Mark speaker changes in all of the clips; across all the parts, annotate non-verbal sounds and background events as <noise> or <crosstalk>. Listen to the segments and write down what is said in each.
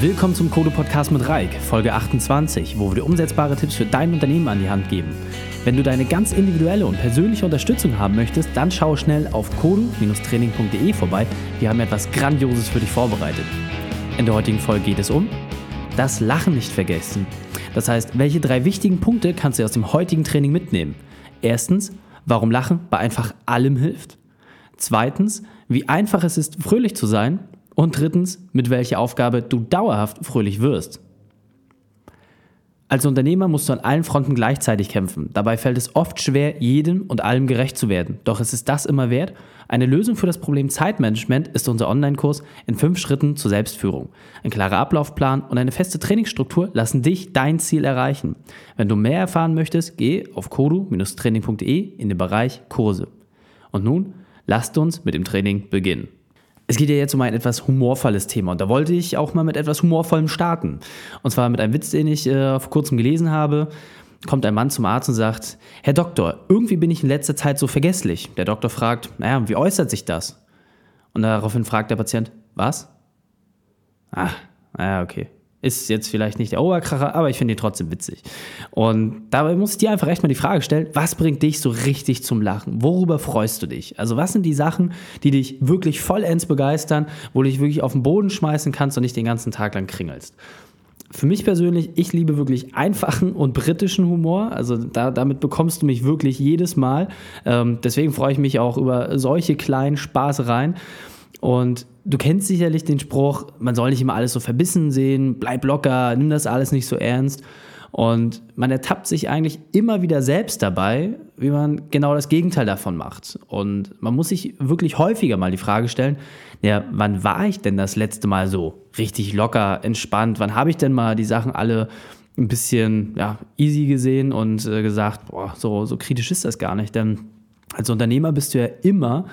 Speaker 1: Willkommen zum Code Podcast mit Reik, Folge 28, wo wir dir umsetzbare Tipps für dein Unternehmen an die Hand geben. Wenn du deine ganz individuelle und persönliche Unterstützung haben möchtest, dann schau schnell auf kodu-training.de vorbei. Wir haben etwas Grandioses für dich vorbereitet. In der heutigen Folge geht es um das Lachen nicht vergessen. Das heißt, welche drei wichtigen Punkte kannst du aus dem heutigen Training mitnehmen? Erstens, warum Lachen bei einfach allem hilft. Zweitens, wie einfach es ist, fröhlich zu sein. Und drittens, mit welcher Aufgabe du dauerhaft fröhlich wirst. Als Unternehmer musst du an allen Fronten gleichzeitig kämpfen. Dabei fällt es oft schwer, jedem und allem gerecht zu werden. Doch es ist das immer wert. Eine Lösung für das Problem Zeitmanagement ist unser Online-Kurs in fünf Schritten zur Selbstführung. Ein klarer Ablaufplan und eine feste Trainingsstruktur lassen dich dein Ziel erreichen. Wenn du mehr erfahren möchtest, geh auf kodu-training.de in den Bereich Kurse. Und nun lasst uns mit dem Training beginnen. Es geht ja jetzt um ein etwas humorvolles Thema und da wollte ich auch mal mit etwas Humorvollem starten. Und zwar mit einem Witz, den ich äh, vor kurzem gelesen habe. Kommt ein Mann zum Arzt und sagt, Herr Doktor, irgendwie bin ich in letzter Zeit so vergesslich. Der Doktor fragt, naja, wie äußert sich das? Und daraufhin fragt der Patient, was? Ah, naja, okay. Ist jetzt vielleicht nicht der Oberkracher, aber ich finde ihn trotzdem witzig. Und dabei muss ich dir einfach echt mal die Frage stellen, was bringt dich so richtig zum Lachen? Worüber freust du dich? Also was sind die Sachen, die dich wirklich vollends begeistern, wo du dich wirklich auf den Boden schmeißen kannst und nicht den ganzen Tag lang kringelst? Für mich persönlich, ich liebe wirklich einfachen und britischen Humor. Also da, damit bekommst du mich wirklich jedes Mal. Ähm, deswegen freue ich mich auch über solche kleinen Spaßereien. Und du kennst sicherlich den Spruch, man soll nicht immer alles so verbissen sehen, bleib locker, nimm das alles nicht so ernst. Und man ertappt sich eigentlich immer wieder selbst dabei, wie man genau das Gegenteil davon macht. Und man muss sich wirklich häufiger mal die Frage stellen, ja, wann war ich denn das letzte Mal so richtig locker, entspannt? Wann habe ich denn mal die Sachen alle ein bisschen ja, easy gesehen und äh, gesagt, boah, so, so kritisch ist das gar nicht. Denn als Unternehmer bist du ja immer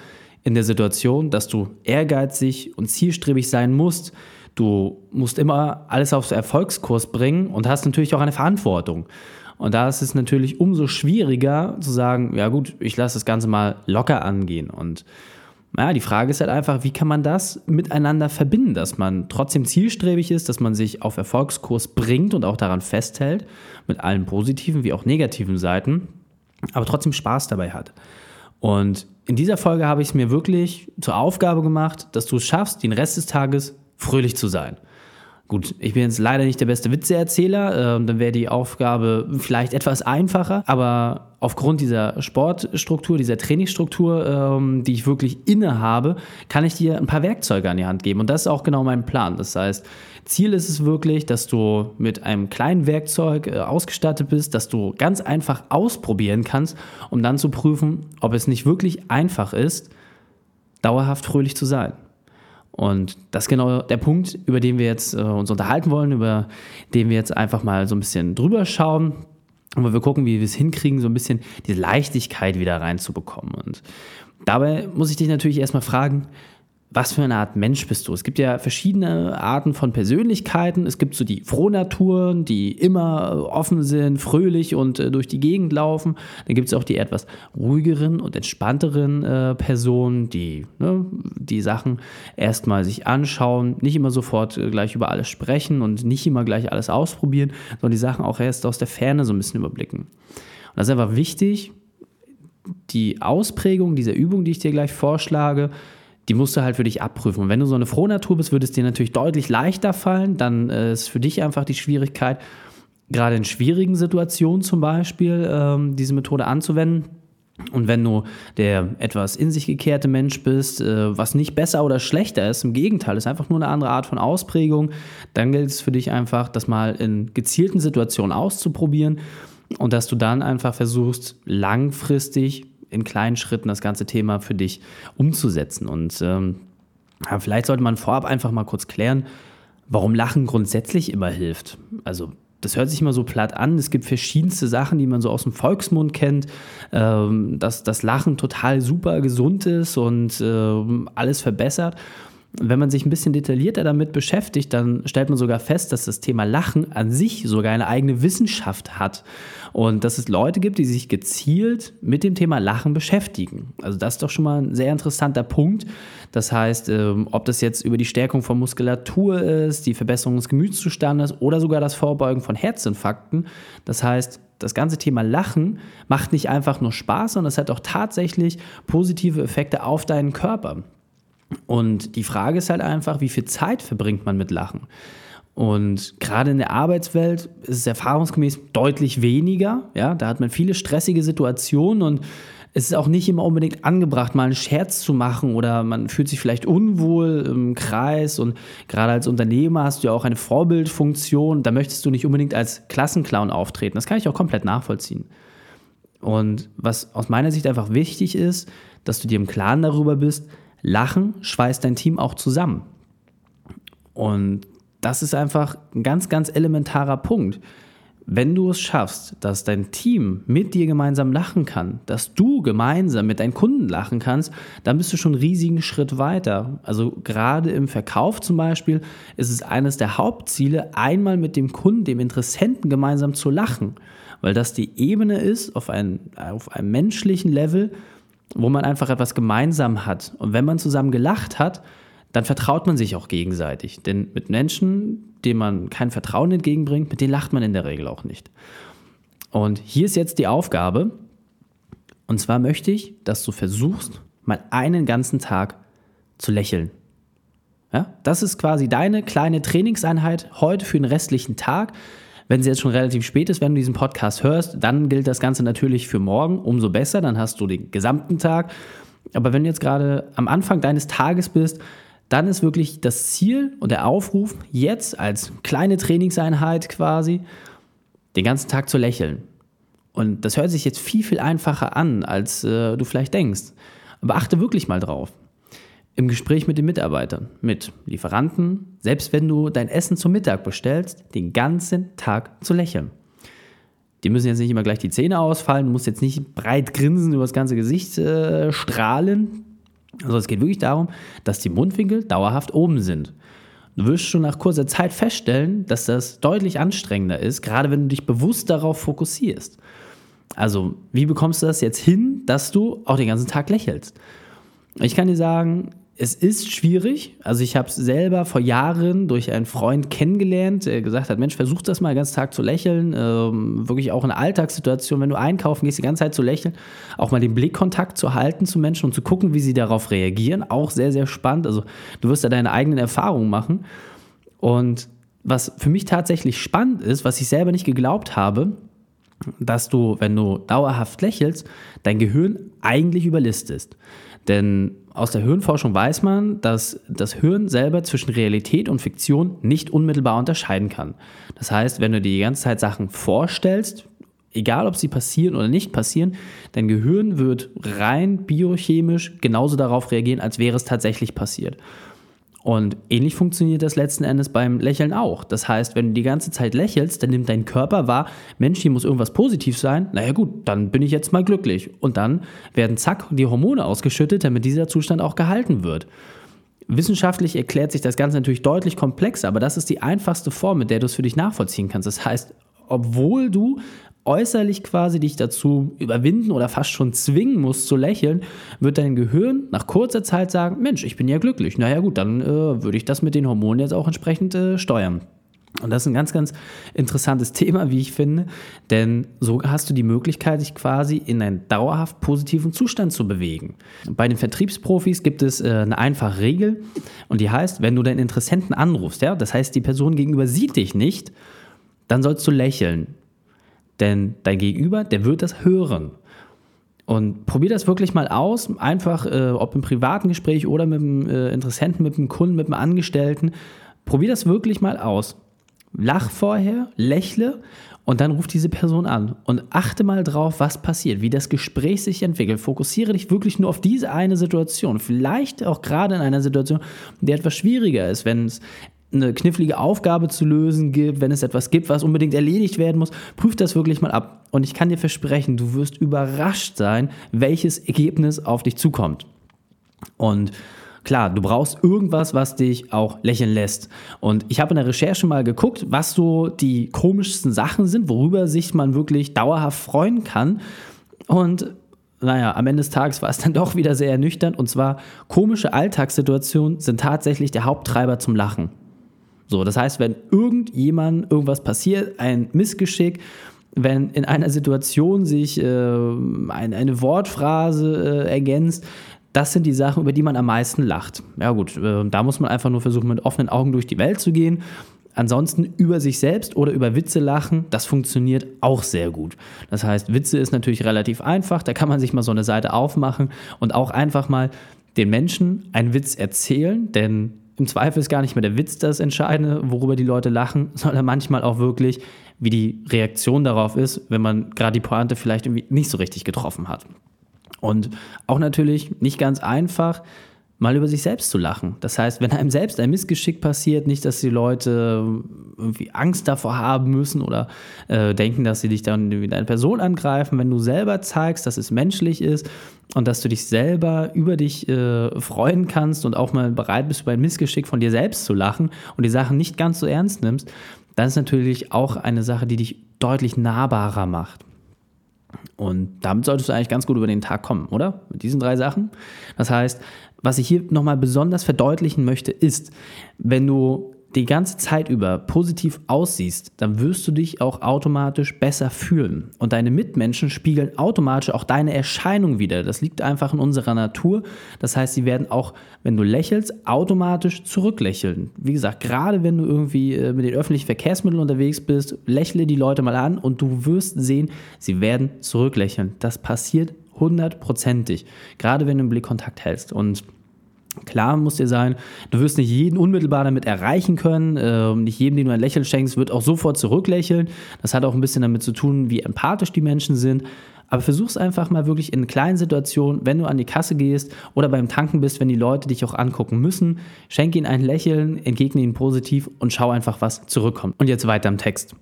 Speaker 1: in der Situation, dass du ehrgeizig und zielstrebig sein musst. Du musst immer alles aufs Erfolgskurs bringen und hast natürlich auch eine Verantwortung. Und da ist es natürlich umso schwieriger zu sagen, ja gut, ich lasse das Ganze mal locker angehen. Und naja, die Frage ist halt einfach, wie kann man das miteinander verbinden, dass man trotzdem zielstrebig ist, dass man sich auf Erfolgskurs bringt und auch daran festhält, mit allen positiven wie auch negativen Seiten, aber trotzdem Spaß dabei hat. Und in dieser Folge habe ich es mir wirklich zur Aufgabe gemacht, dass du es schaffst, den Rest des Tages fröhlich zu sein. Gut, ich bin jetzt leider nicht der beste Witzeerzähler, äh, dann wäre die Aufgabe vielleicht etwas einfacher, aber aufgrund dieser Sportstruktur, dieser Trainingsstruktur, ähm, die ich wirklich inne habe, kann ich dir ein paar Werkzeuge an die Hand geben und das ist auch genau mein Plan. Das heißt, Ziel ist es wirklich, dass du mit einem kleinen Werkzeug äh, ausgestattet bist, dass du ganz einfach ausprobieren kannst, um dann zu prüfen, ob es nicht wirklich einfach ist, dauerhaft fröhlich zu sein. Und das ist genau der Punkt, über den wir jetzt äh, uns unterhalten wollen, über den wir jetzt einfach mal so ein bisschen drüber schauen und wir gucken, wie wir es hinkriegen, so ein bisschen diese Leichtigkeit wieder reinzubekommen. Und dabei muss ich dich natürlich erstmal fragen, was für eine Art Mensch bist du? Es gibt ja verschiedene Arten von Persönlichkeiten. Es gibt so die Frohnaturen, die immer offen sind, fröhlich und äh, durch die Gegend laufen. Dann gibt es auch die etwas ruhigeren und entspannteren äh, Personen, die ne, die Sachen erstmal sich anschauen, nicht immer sofort äh, gleich über alles sprechen und nicht immer gleich alles ausprobieren, sondern die Sachen auch erst aus der Ferne so ein bisschen überblicken. Und das ist einfach wichtig, die Ausprägung dieser Übung, die ich dir gleich vorschlage, die musst du halt für dich abprüfen. Und wenn du so eine Frohnatur bist, würde es dir natürlich deutlich leichter fallen. Dann äh, ist für dich einfach die Schwierigkeit, gerade in schwierigen Situationen zum Beispiel, ähm, diese Methode anzuwenden. Und wenn du der etwas in sich gekehrte Mensch bist, äh, was nicht besser oder schlechter ist, im Gegenteil, ist einfach nur eine andere Art von Ausprägung, dann gilt es für dich einfach, das mal in gezielten Situationen auszuprobieren und dass du dann einfach versuchst, langfristig in kleinen Schritten das ganze Thema für dich umzusetzen. Und ähm, vielleicht sollte man vorab einfach mal kurz klären, warum Lachen grundsätzlich immer hilft. Also das hört sich immer so platt an. Es gibt verschiedenste Sachen, die man so aus dem Volksmund kennt, ähm, dass das Lachen total super gesund ist und äh, alles verbessert. Wenn man sich ein bisschen detaillierter damit beschäftigt, dann stellt man sogar fest, dass das Thema Lachen an sich sogar eine eigene Wissenschaft hat. Und dass es Leute gibt, die sich gezielt mit dem Thema Lachen beschäftigen. Also das ist doch schon mal ein sehr interessanter Punkt. Das heißt, ähm, ob das jetzt über die Stärkung von Muskulatur ist, die Verbesserung des Gemütszustandes oder sogar das Vorbeugen von Herzinfarkten. Das heißt, das ganze Thema Lachen macht nicht einfach nur Spaß, sondern es hat auch tatsächlich positive Effekte auf deinen Körper. Und die Frage ist halt einfach, wie viel Zeit verbringt man mit Lachen? Und gerade in der Arbeitswelt ist es erfahrungsgemäß deutlich weniger. Ja, da hat man viele stressige Situationen und es ist auch nicht immer unbedingt angebracht, mal einen Scherz zu machen oder man fühlt sich vielleicht unwohl im Kreis und gerade als Unternehmer hast du ja auch eine Vorbildfunktion. Da möchtest du nicht unbedingt als Klassenclown auftreten. Das kann ich auch komplett nachvollziehen. Und was aus meiner Sicht einfach wichtig ist, dass du dir im Klaren darüber bist, Lachen schweißt dein Team auch zusammen. Und das ist einfach ein ganz, ganz elementarer Punkt. Wenn du es schaffst, dass dein Team mit dir gemeinsam lachen kann, dass du gemeinsam mit deinen Kunden lachen kannst, dann bist du schon einen riesigen Schritt weiter. Also gerade im Verkauf zum Beispiel ist es eines der Hauptziele, einmal mit dem Kunden, dem Interessenten gemeinsam zu lachen, weil das die Ebene ist auf, ein, auf einem menschlichen Level, wo man einfach etwas gemeinsam hat. Und wenn man zusammen gelacht hat, dann vertraut man sich auch gegenseitig. Denn mit Menschen, denen man kein Vertrauen entgegenbringt, mit denen lacht man in der Regel auch nicht. Und hier ist jetzt die Aufgabe. Und zwar möchte ich, dass du versuchst, mal einen ganzen Tag zu lächeln. Ja, das ist quasi deine kleine Trainingseinheit heute für den restlichen Tag. Wenn es jetzt schon relativ spät ist, wenn du diesen Podcast hörst, dann gilt das Ganze natürlich für morgen. Umso besser, dann hast du den gesamten Tag. Aber wenn du jetzt gerade am Anfang deines Tages bist, dann ist wirklich das Ziel und der Aufruf, jetzt als kleine Trainingseinheit quasi, den ganzen Tag zu lächeln. Und das hört sich jetzt viel, viel einfacher an, als äh, du vielleicht denkst. Aber achte wirklich mal drauf im Gespräch mit den Mitarbeitern, mit Lieferanten, selbst wenn du dein Essen zum Mittag bestellst, den ganzen Tag zu lächeln. Die müssen jetzt nicht immer gleich die Zähne ausfallen, du musst jetzt nicht breit grinsen über das ganze Gesicht äh, strahlen. Also es geht wirklich darum, dass die Mundwinkel dauerhaft oben sind. Du wirst schon nach kurzer Zeit feststellen, dass das deutlich anstrengender ist, gerade wenn du dich bewusst darauf fokussierst. Also, wie bekommst du das jetzt hin, dass du auch den ganzen Tag lächelst? Ich kann dir sagen, es ist schwierig. Also ich habe es selber vor Jahren durch einen Freund kennengelernt, der gesagt hat, Mensch, versuch das mal den ganzen Tag zu lächeln. Ähm, wirklich auch in Alltagssituationen, wenn du einkaufen gehst, die ganze Zeit zu lächeln. Auch mal den Blickkontakt zu halten zu Menschen und zu gucken, wie sie darauf reagieren. Auch sehr, sehr spannend. Also du wirst da deine eigenen Erfahrungen machen. Und was für mich tatsächlich spannend ist, was ich selber nicht geglaubt habe, dass du, wenn du dauerhaft lächelst, dein Gehirn eigentlich überlistest. Denn aus der Hirnforschung weiß man, dass das Hirn selber zwischen Realität und Fiktion nicht unmittelbar unterscheiden kann. Das heißt, wenn du dir die ganze Zeit Sachen vorstellst, egal ob sie passieren oder nicht passieren, dein Gehirn wird rein biochemisch genauso darauf reagieren, als wäre es tatsächlich passiert. Und ähnlich funktioniert das letzten Endes beim Lächeln auch. Das heißt, wenn du die ganze Zeit lächelst, dann nimmt dein Körper wahr, Mensch, hier muss irgendwas positiv sein. Naja gut, dann bin ich jetzt mal glücklich. Und dann werden zack die Hormone ausgeschüttet, damit dieser Zustand auch gehalten wird. Wissenschaftlich erklärt sich das Ganze natürlich deutlich komplexer, aber das ist die einfachste Form, mit der du es für dich nachvollziehen kannst. Das heißt, obwohl du äußerlich quasi dich dazu überwinden oder fast schon zwingen musst zu lächeln, wird dein Gehirn nach kurzer Zeit sagen, Mensch, ich bin ja glücklich. Naja gut, dann äh, würde ich das mit den Hormonen jetzt auch entsprechend äh, steuern. Und das ist ein ganz, ganz interessantes <laughs> Thema, wie ich finde, denn so hast du die Möglichkeit, dich quasi in einen dauerhaft positiven Zustand zu bewegen. Bei den Vertriebsprofis gibt es äh, eine einfache Regel und die heißt, wenn du deinen Interessenten anrufst, ja, das heißt, die Person gegenüber sieht dich nicht, dann sollst du lächeln. Denn dein Gegenüber, der wird das hören. Und probier das wirklich mal aus, einfach, äh, ob im privaten Gespräch oder mit dem äh, Interessenten, mit dem Kunden, mit dem Angestellten. Probier das wirklich mal aus. Lach vorher, lächle und dann ruf diese Person an und achte mal drauf, was passiert, wie das Gespräch sich entwickelt. Fokussiere dich wirklich nur auf diese eine Situation. Vielleicht auch gerade in einer Situation, die etwas schwieriger ist, wenn es eine knifflige Aufgabe zu lösen gibt, wenn es etwas gibt, was unbedingt erledigt werden muss, prüf das wirklich mal ab. Und ich kann dir versprechen, du wirst überrascht sein, welches Ergebnis auf dich zukommt. Und klar, du brauchst irgendwas, was dich auch lächeln lässt. Und ich habe in der Recherche mal geguckt, was so die komischsten Sachen sind, worüber sich man wirklich dauerhaft freuen kann. Und naja, am Ende des Tages war es dann <laughs> doch wieder sehr ernüchternd. Und zwar, komische Alltagssituationen sind tatsächlich der Haupttreiber zum Lachen. So, das heißt, wenn irgendjemand irgendwas passiert, ein Missgeschick, wenn in einer Situation sich äh, ein, eine Wortphrase äh, ergänzt, das sind die Sachen, über die man am meisten lacht. Ja gut, äh, da muss man einfach nur versuchen, mit offenen Augen durch die Welt zu gehen. Ansonsten über sich selbst oder über Witze lachen, das funktioniert auch sehr gut. Das heißt, Witze ist natürlich relativ einfach, da kann man sich mal so eine Seite aufmachen und auch einfach mal den Menschen einen Witz erzählen, denn im Zweifel ist gar nicht mehr der Witz das Entscheidende, worüber die Leute lachen, <laughs> sondern manchmal auch wirklich, wie die Reaktion darauf ist, wenn man gerade die Pointe vielleicht irgendwie nicht so richtig getroffen hat. Und auch natürlich nicht ganz einfach, mal über sich selbst zu lachen. Das heißt, wenn einem selbst ein Missgeschick passiert, nicht, dass die Leute irgendwie Angst davor haben müssen oder äh, denken, dass sie dich dann wie eine Person angreifen, wenn du selber zeigst, dass es menschlich ist und dass du dich selber über dich äh, freuen kannst und auch mal bereit bist, über ein Missgeschick von dir selbst zu lachen und die Sachen nicht ganz so ernst nimmst, dann ist natürlich auch eine Sache, die dich deutlich nahbarer macht. Und damit solltest du eigentlich ganz gut über den Tag kommen, oder? Mit diesen drei Sachen. Das heißt, was ich hier nochmal besonders verdeutlichen möchte, ist, wenn du die ganze Zeit über positiv aussiehst, dann wirst du dich auch automatisch besser fühlen. Und deine Mitmenschen spiegeln automatisch auch deine Erscheinung wieder. Das liegt einfach in unserer Natur. Das heißt, sie werden auch, wenn du lächelst, automatisch zurücklächeln. Wie gesagt, gerade wenn du irgendwie äh, mit den öffentlichen Verkehrsmitteln unterwegs bist, lächle die Leute mal an und du wirst sehen, sie werden zurücklächeln. Das passiert hundertprozentig. Gerade wenn du einen Blickkontakt hältst. Und Klar muss dir sein, du wirst nicht jeden unmittelbar damit erreichen können. Äh, nicht jedem, den du ein Lächeln schenkst, wird auch sofort zurücklächeln. Das hat auch ein bisschen damit zu tun, wie empathisch die Menschen sind. Aber versuch es einfach mal wirklich in kleinen Situationen, wenn du an die Kasse gehst oder beim Tanken bist, wenn die Leute dich auch angucken müssen. Schenk ihnen ein Lächeln, entgegne ihnen positiv und schau einfach, was zurückkommt. Und jetzt weiter im Text.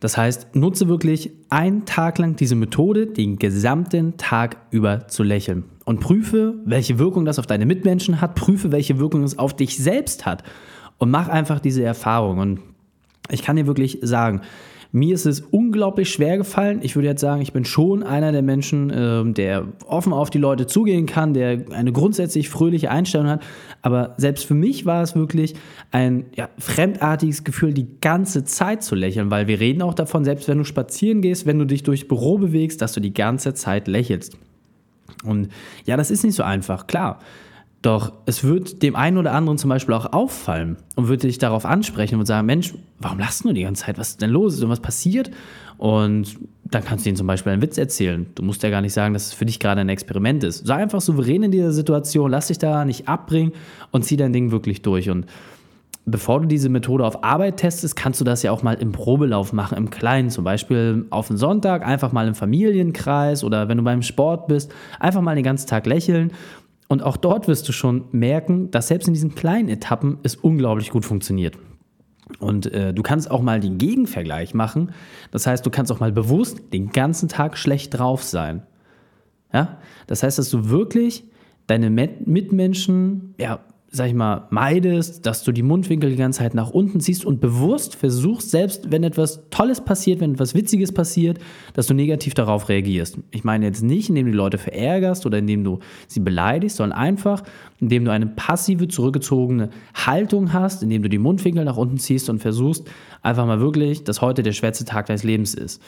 Speaker 1: Das heißt, nutze wirklich einen Tag lang diese Methode, den gesamten Tag über zu lächeln. Und prüfe, welche Wirkung das auf deine Mitmenschen hat, prüfe, welche Wirkung es auf dich selbst hat. Und mach einfach diese Erfahrung. Und ich kann dir wirklich sagen, mir ist es unglaublich schwer gefallen. Ich würde jetzt sagen, ich bin schon einer der Menschen, äh, der offen auf die Leute zugehen kann, der eine grundsätzlich fröhliche Einstellung hat. Aber selbst für mich war es wirklich ein ja, fremdartiges Gefühl, die ganze Zeit zu lächeln, weil wir reden auch davon, selbst wenn du spazieren gehst, wenn du dich durchs Büro bewegst, dass du die ganze Zeit lächelst. Und ja, das ist nicht so einfach, klar. Doch es wird dem einen oder anderen zum Beispiel auch auffallen und würde dich darauf ansprechen und sagen, Mensch, warum lachst du die ganze Zeit? Was ist denn los? Ist irgendwas passiert? Und dann kannst du ihnen zum Beispiel einen Witz erzählen. Du musst ja gar nicht sagen, dass es für dich gerade ein Experiment ist. Sei einfach souverän in dieser Situation, lass dich da nicht abbringen und zieh dein Ding wirklich durch. Und bevor du diese Methode auf Arbeit testest, kannst du das ja auch mal im Probelauf machen, im Kleinen. Zum Beispiel auf den Sonntag, einfach mal im Familienkreis oder wenn du beim Sport bist, einfach mal den ganzen Tag lächeln und auch dort wirst du schon merken, dass selbst in diesen kleinen Etappen es unglaublich gut funktioniert. Und äh, du kannst auch mal den Gegenvergleich machen. Das heißt, du kannst auch mal bewusst den ganzen Tag schlecht drauf sein. Ja? Das heißt, dass du wirklich deine Mitmenschen ja, sag ich mal, meidest, dass du die Mundwinkel die ganze Zeit nach unten ziehst und bewusst versuchst, selbst wenn etwas Tolles passiert, wenn etwas Witziges passiert, dass du negativ darauf reagierst. Ich meine jetzt nicht, indem du die Leute verärgerst oder indem du sie beleidigst, sondern einfach, indem du eine passive, zurückgezogene Haltung hast, indem du die Mundwinkel nach unten ziehst und versuchst, einfach mal wirklich, dass heute der schwerste Tag deines Lebens ist.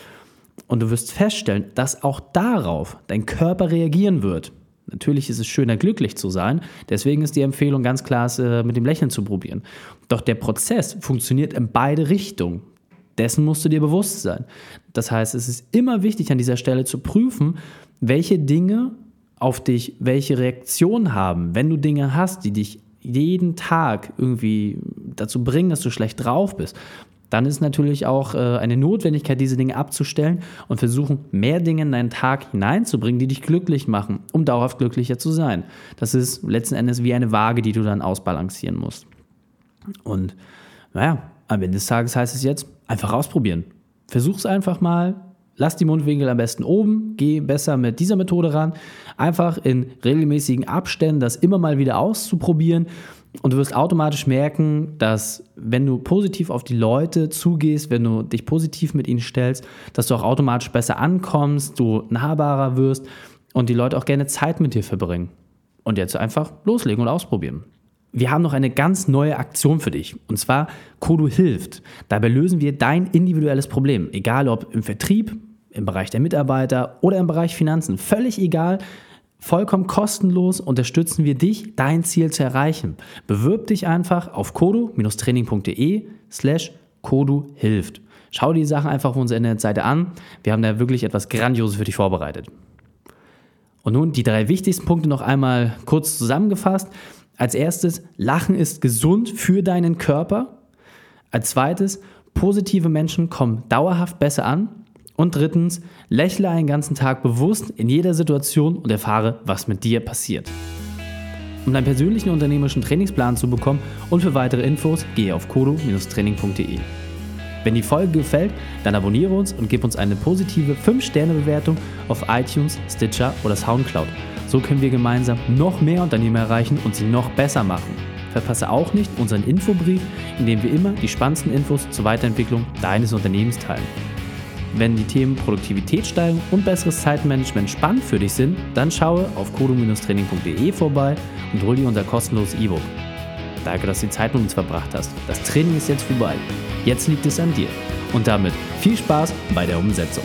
Speaker 1: Und du wirst feststellen, dass auch darauf dein Körper reagieren wird. Natürlich ist es schöner, glücklich zu sein. Deswegen ist die Empfehlung ganz klar, es äh, mit dem Lächeln zu probieren. Doch der Prozess funktioniert in beide Richtungen. Dessen musst du dir bewusst sein. Das heißt, es ist immer wichtig, an dieser Stelle zu prüfen, welche Dinge auf dich welche Reaktion haben. Wenn du Dinge hast, die dich jeden Tag irgendwie dazu bringen, dass du schlecht drauf bist, dann ist natürlich auch äh, eine Notwendigkeit, diese Dinge abzustellen und versuchen, mehr Dinge in deinen Tag hineinzubringen, die dich glücklich machen, um dauerhaft glücklicher zu sein. Das ist letzten Endes wie eine Waage, die du dann ausbalancieren musst. Und naja, am Ende des Tages heißt es jetzt, einfach ausprobieren. Versuch es einfach mal, Lass die Mundwinkel am besten oben, geh besser mit dieser Methode ran. Einfach in regelmäßigen Abständen das immer mal wieder auszuprobieren. Und du wirst automatisch merken, dass wenn du positiv auf die Leute zugehst, wenn du dich positiv mit ihnen stellst, dass du auch automatisch besser ankommst, du nahbarer wirst und die Leute auch gerne Zeit mit dir verbringen. Und jetzt einfach loslegen und ausprobieren. Wir haben noch eine ganz neue Aktion für dich. Und zwar Kodo hilft. Dabei lösen wir dein individuelles Problem. Egal ob im Vertrieb, im Bereich der Mitarbeiter oder im Bereich Finanzen. Völlig egal. Vollkommen kostenlos unterstützen wir dich, dein Ziel zu erreichen. Bewirb dich einfach auf kodo-training.de slash kodu hilft. Schau die Sachen einfach auf unserer Internetseite an. Wir haben da wirklich etwas Grandioses für dich vorbereitet. Und nun die drei wichtigsten Punkte noch einmal kurz zusammengefasst. Als erstes, Lachen ist gesund für deinen Körper. Als zweites, positive Menschen kommen dauerhaft besser an. Und drittens, lächle einen ganzen Tag bewusst in jeder Situation und erfahre, was mit dir passiert. Um deinen persönlichen unternehmerischen Trainingsplan zu bekommen und für weitere Infos, gehe auf kodo-training.de. Wenn die Folge gefällt, dann abonniere uns und gib uns eine positive 5-Sterne-Bewertung auf iTunes, Stitcher oder Soundcloud. So können wir gemeinsam noch mehr Unternehmer erreichen und sie noch besser machen. Verpasse auch nicht unseren Infobrief, in dem wir immer die spannendsten Infos zur Weiterentwicklung deines Unternehmens teilen. Wenn die Themen Produktivitätssteigerung und besseres Zeitmanagement spannend für dich sind, dann schaue auf kodo-training.de vorbei und hol dir unser kostenloses E-Book. Danke, dass du die Zeit mit uns verbracht hast. Das Training ist jetzt vorbei. Jetzt liegt es an dir. Und damit viel Spaß bei der Umsetzung.